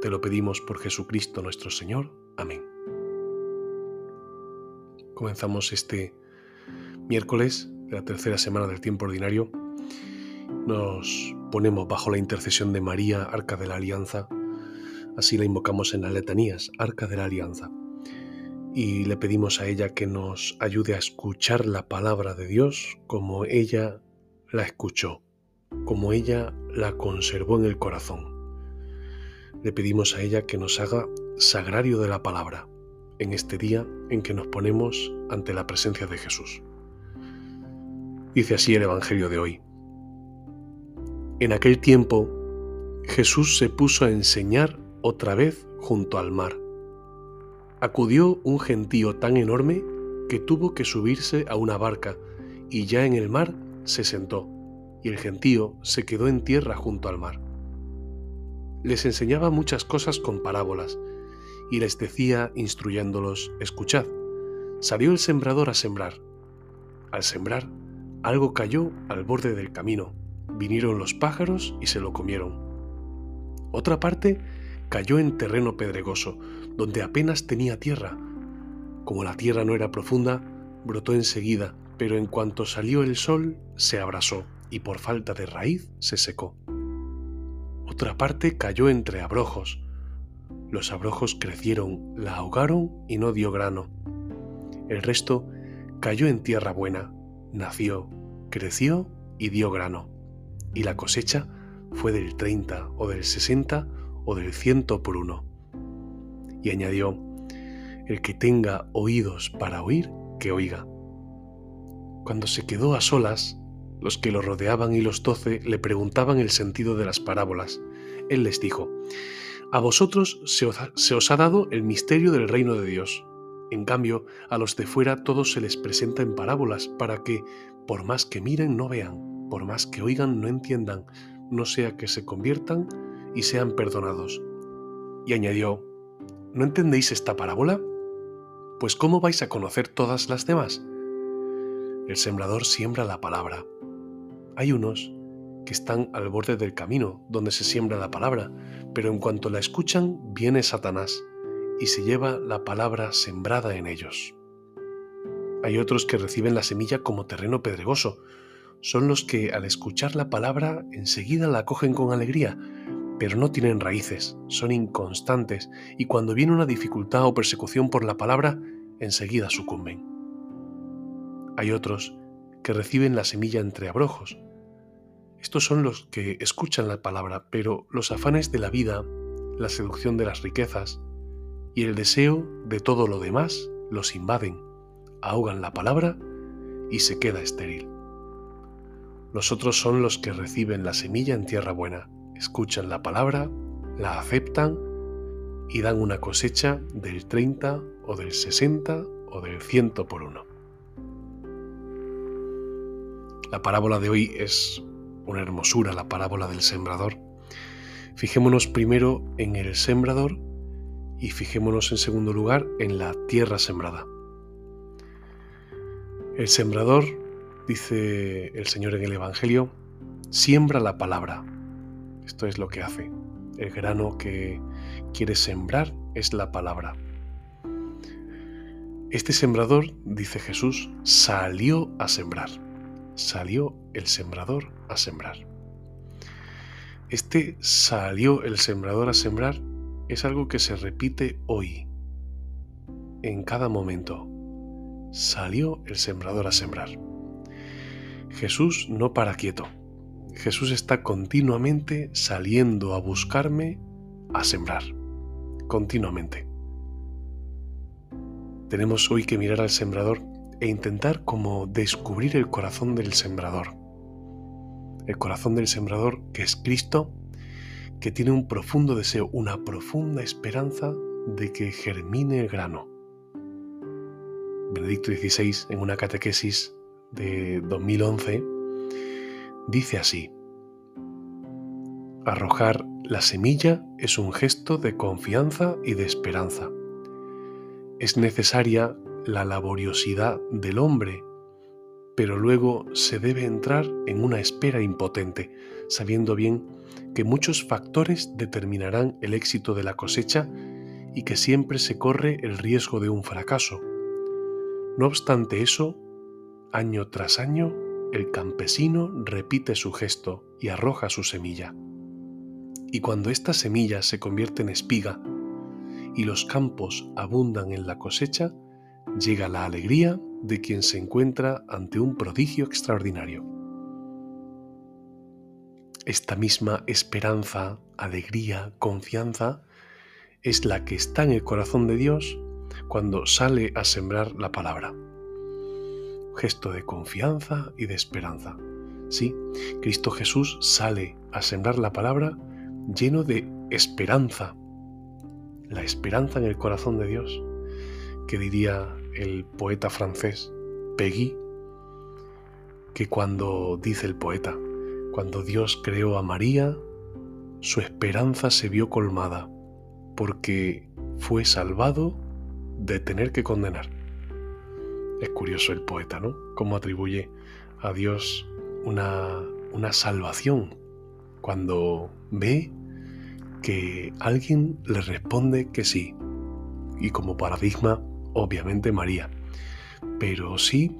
Te lo pedimos por Jesucristo nuestro Señor. Amén. Comenzamos este miércoles de la tercera semana del tiempo ordinario. Nos ponemos bajo la intercesión de María, Arca de la Alianza. Así la invocamos en las letanías, Arca de la Alianza. Y le pedimos a ella que nos ayude a escuchar la palabra de Dios como ella la escuchó, como ella la conservó en el corazón le pedimos a ella que nos haga sagrario de la palabra en este día en que nos ponemos ante la presencia de Jesús. Dice así el Evangelio de hoy. En aquel tiempo, Jesús se puso a enseñar otra vez junto al mar. Acudió un gentío tan enorme que tuvo que subirse a una barca y ya en el mar se sentó, y el gentío se quedó en tierra junto al mar les enseñaba muchas cosas con parábolas, y les decía, instruyéndolos, escuchad, salió el sembrador a sembrar. Al sembrar, algo cayó al borde del camino, vinieron los pájaros y se lo comieron. Otra parte cayó en terreno pedregoso, donde apenas tenía tierra. Como la tierra no era profunda, brotó enseguida, pero en cuanto salió el sol, se abrasó y por falta de raíz se secó. Otra parte cayó entre abrojos. Los abrojos crecieron, la ahogaron y no dio grano. El resto cayó en tierra buena, nació, creció y dio grano. Y la cosecha fue del 30 o del 60 o del ciento por uno. Y añadió, el que tenga oídos para oír, que oiga. Cuando se quedó a solas, los que lo rodeaban y los doce le preguntaban el sentido de las parábolas. Él les dijo, A vosotros se os, ha, dado el misterio del reino de Dios. En cambio, a los de fuera todo se les presenta en parábolas, para que, por más que miren, no vean, por más que oigan, no entiendan, no sea que se conviertan y sean perdonados. Y añadió, ¿no entendéis esta parábola? Pues ¿cómo vais a conocer todas las demás? El sembrador siembra la palabra. Hay unos que están al borde del camino donde se siembra la palabra, pero en cuanto la escuchan viene Satanás y se lleva la palabra sembrada en ellos. Hay otros que reciben la semilla como terreno pedregoso. Son los que al escuchar la palabra enseguida la cogen con alegría, pero no tienen raíces, son inconstantes y cuando viene una dificultad o persecución por la palabra, enseguida sucumben. Hay otros que reciben la semilla entre abrojos, estos son los que escuchan la palabra, pero los afanes de la vida, la seducción de las riquezas y el deseo de todo lo demás los invaden, ahogan la palabra y se queda estéril. Los otros son los que reciben la semilla en tierra buena, escuchan la palabra, la aceptan y dan una cosecha del 30 o del 60 o del 100 por uno. La parábola de hoy es una hermosura la parábola del sembrador. Fijémonos primero en el sembrador y fijémonos en segundo lugar en la tierra sembrada. El sembrador, dice el Señor en el Evangelio, siembra la palabra. Esto es lo que hace. El grano que quiere sembrar es la palabra. Este sembrador, dice Jesús, salió a sembrar salió el sembrador a sembrar. Este salió el sembrador a sembrar es algo que se repite hoy, en cada momento. Salió el sembrador a sembrar. Jesús no para quieto. Jesús está continuamente saliendo a buscarme a sembrar. Continuamente. Tenemos hoy que mirar al sembrador e intentar como descubrir el corazón del sembrador. El corazón del sembrador que es Cristo, que tiene un profundo deseo, una profunda esperanza de que germine el grano. Benedicto XVI, en una catequesis de 2011, dice así, Arrojar la semilla es un gesto de confianza y de esperanza. Es necesaria la laboriosidad del hombre, pero luego se debe entrar en una espera impotente, sabiendo bien que muchos factores determinarán el éxito de la cosecha y que siempre se corre el riesgo de un fracaso. No obstante eso, año tras año, el campesino repite su gesto y arroja su semilla. Y cuando esta semilla se convierte en espiga y los campos abundan en la cosecha, llega la alegría de quien se encuentra ante un prodigio extraordinario. Esta misma esperanza, alegría, confianza es la que está en el corazón de Dios cuando sale a sembrar la palabra. Gesto de confianza y de esperanza. Sí, Cristo Jesús sale a sembrar la palabra lleno de esperanza. La esperanza en el corazón de Dios, que diría el poeta francés Peggy, que cuando dice el poeta, cuando Dios creó a María, su esperanza se vio colmada, porque fue salvado de tener que condenar. Es curioso el poeta, ¿no? Cómo atribuye a Dios una, una salvación cuando ve que alguien le responde que sí. Y como paradigma, obviamente María. Pero sí,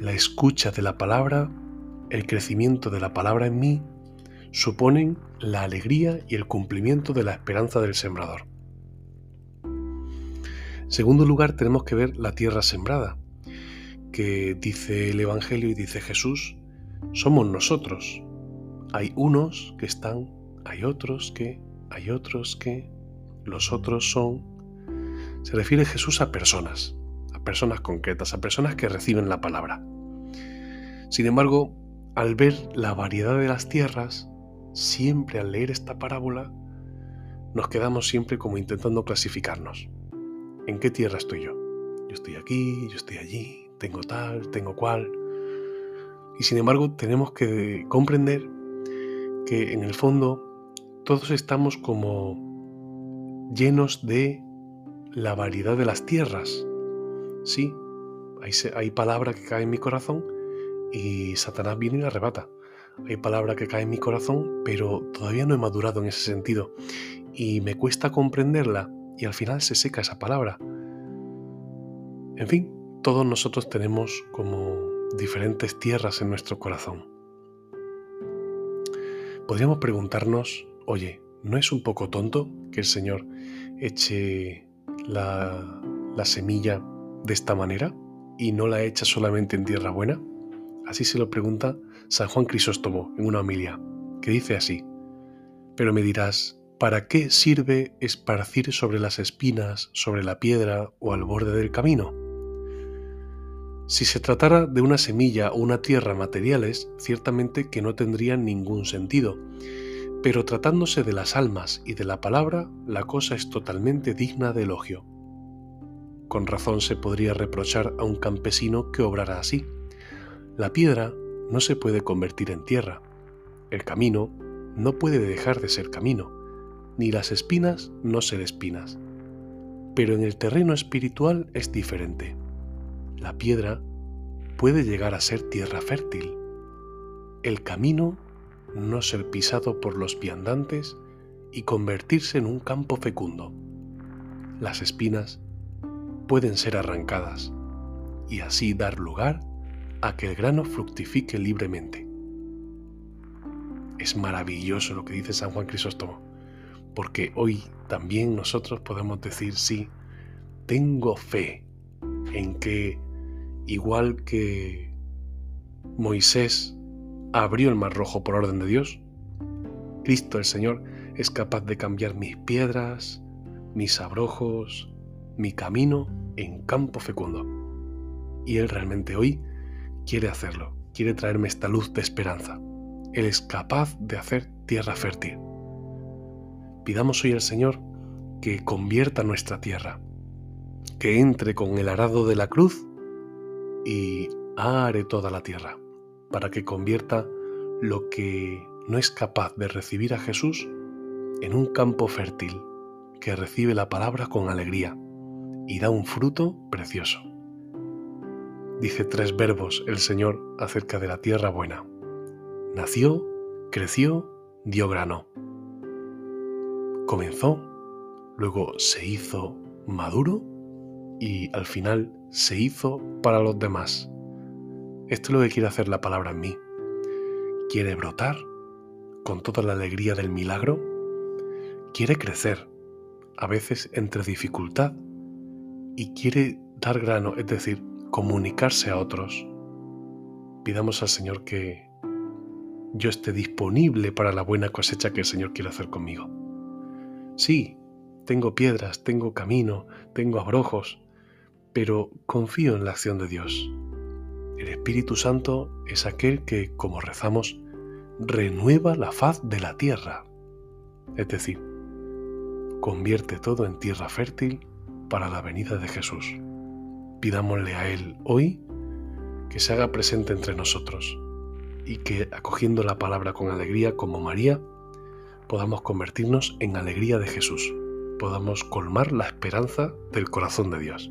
la escucha de la palabra, el crecimiento de la palabra en mí, suponen la alegría y el cumplimiento de la esperanza del sembrador. En segundo lugar, tenemos que ver la tierra sembrada, que dice el Evangelio y dice Jesús, somos nosotros. Hay unos que están, hay otros que, hay otros que, los otros son. Se refiere Jesús a personas, a personas concretas, a personas que reciben la palabra. Sin embargo, al ver la variedad de las tierras, siempre al leer esta parábola, nos quedamos siempre como intentando clasificarnos. ¿En qué tierra estoy yo? Yo estoy aquí, yo estoy allí, tengo tal, tengo cual. Y sin embargo tenemos que comprender que en el fondo todos estamos como llenos de la variedad de las tierras. Sí, hay, hay palabra que cae en mi corazón y Satanás viene y la arrebata hay palabra que cae en mi corazón, pero todavía no he madurado en ese sentido y me cuesta comprenderla y al final se seca esa palabra. En fin, todos nosotros tenemos como diferentes tierras en nuestro corazón. Podríamos preguntarnos, oye, ¿no es un poco tonto que el Señor eche la, la semilla de esta manera y no la echa solamente en tierra buena? Así se lo pregunta San Juan Crisóstomo en una homilia, que dice así, Pero me dirás, ¿para qué sirve esparcir sobre las espinas, sobre la piedra o al borde del camino? Si se tratara de una semilla o una tierra materiales, ciertamente que no tendrían ningún sentido, pero tratándose de las almas y de la palabra, la cosa es totalmente digna de elogio. Con razón se podría reprochar a un campesino que obrara así la piedra no se puede convertir en tierra, el camino no puede dejar de ser camino, ni las espinas no ser espinas. Pero en el terreno espiritual es diferente. La piedra puede llegar a ser tierra fértil, el camino no ser pisado por los viandantes y convertirse en un campo fecundo. Las espinas pueden ser arrancadas y así dar lugar a que el grano fructifique libremente. Es maravilloso lo que dice San Juan Crisóstomo, porque hoy también nosotros podemos decir, sí, tengo fe en que, igual que Moisés abrió el mar rojo por orden de Dios, Cristo el Señor es capaz de cambiar mis piedras, mis abrojos, mi camino en campo fecundo. Y Él realmente hoy quiere hacerlo, quiere traerme esta luz de esperanza. Él es capaz de hacer tierra fértil. Pidamos hoy al Señor que convierta nuestra tierra, que entre con el arado de la cruz y are toda la tierra, para que convierta lo que no es capaz de recibir a Jesús en un campo fértil que recibe la palabra con alegría y da un fruto precioso. Dice tres verbos el Señor acerca de la tierra buena. Nació, creció, dio grano. Comenzó, luego se hizo maduro y al final se hizo para los demás. Esto es lo que quiere hacer la palabra en mí. Quiere brotar con toda la alegría del milagro. Quiere crecer, a veces entre dificultad, y quiere dar grano, es decir, comunicarse a otros. Pidamos al Señor que yo esté disponible para la buena cosecha que el Señor quiere hacer conmigo. Sí, tengo piedras, tengo camino, tengo abrojos, pero confío en la acción de Dios. El Espíritu Santo es aquel que, como rezamos, renueva la faz de la tierra. Es decir, convierte todo en tierra fértil para la venida de Jesús. Pidámosle a Él hoy que se haga presente entre nosotros y que, acogiendo la palabra con alegría como María, podamos convertirnos en alegría de Jesús, podamos colmar la esperanza del corazón de Dios.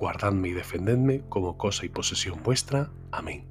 guardadme y defendedme como cosa y posesión vuestra. Amén.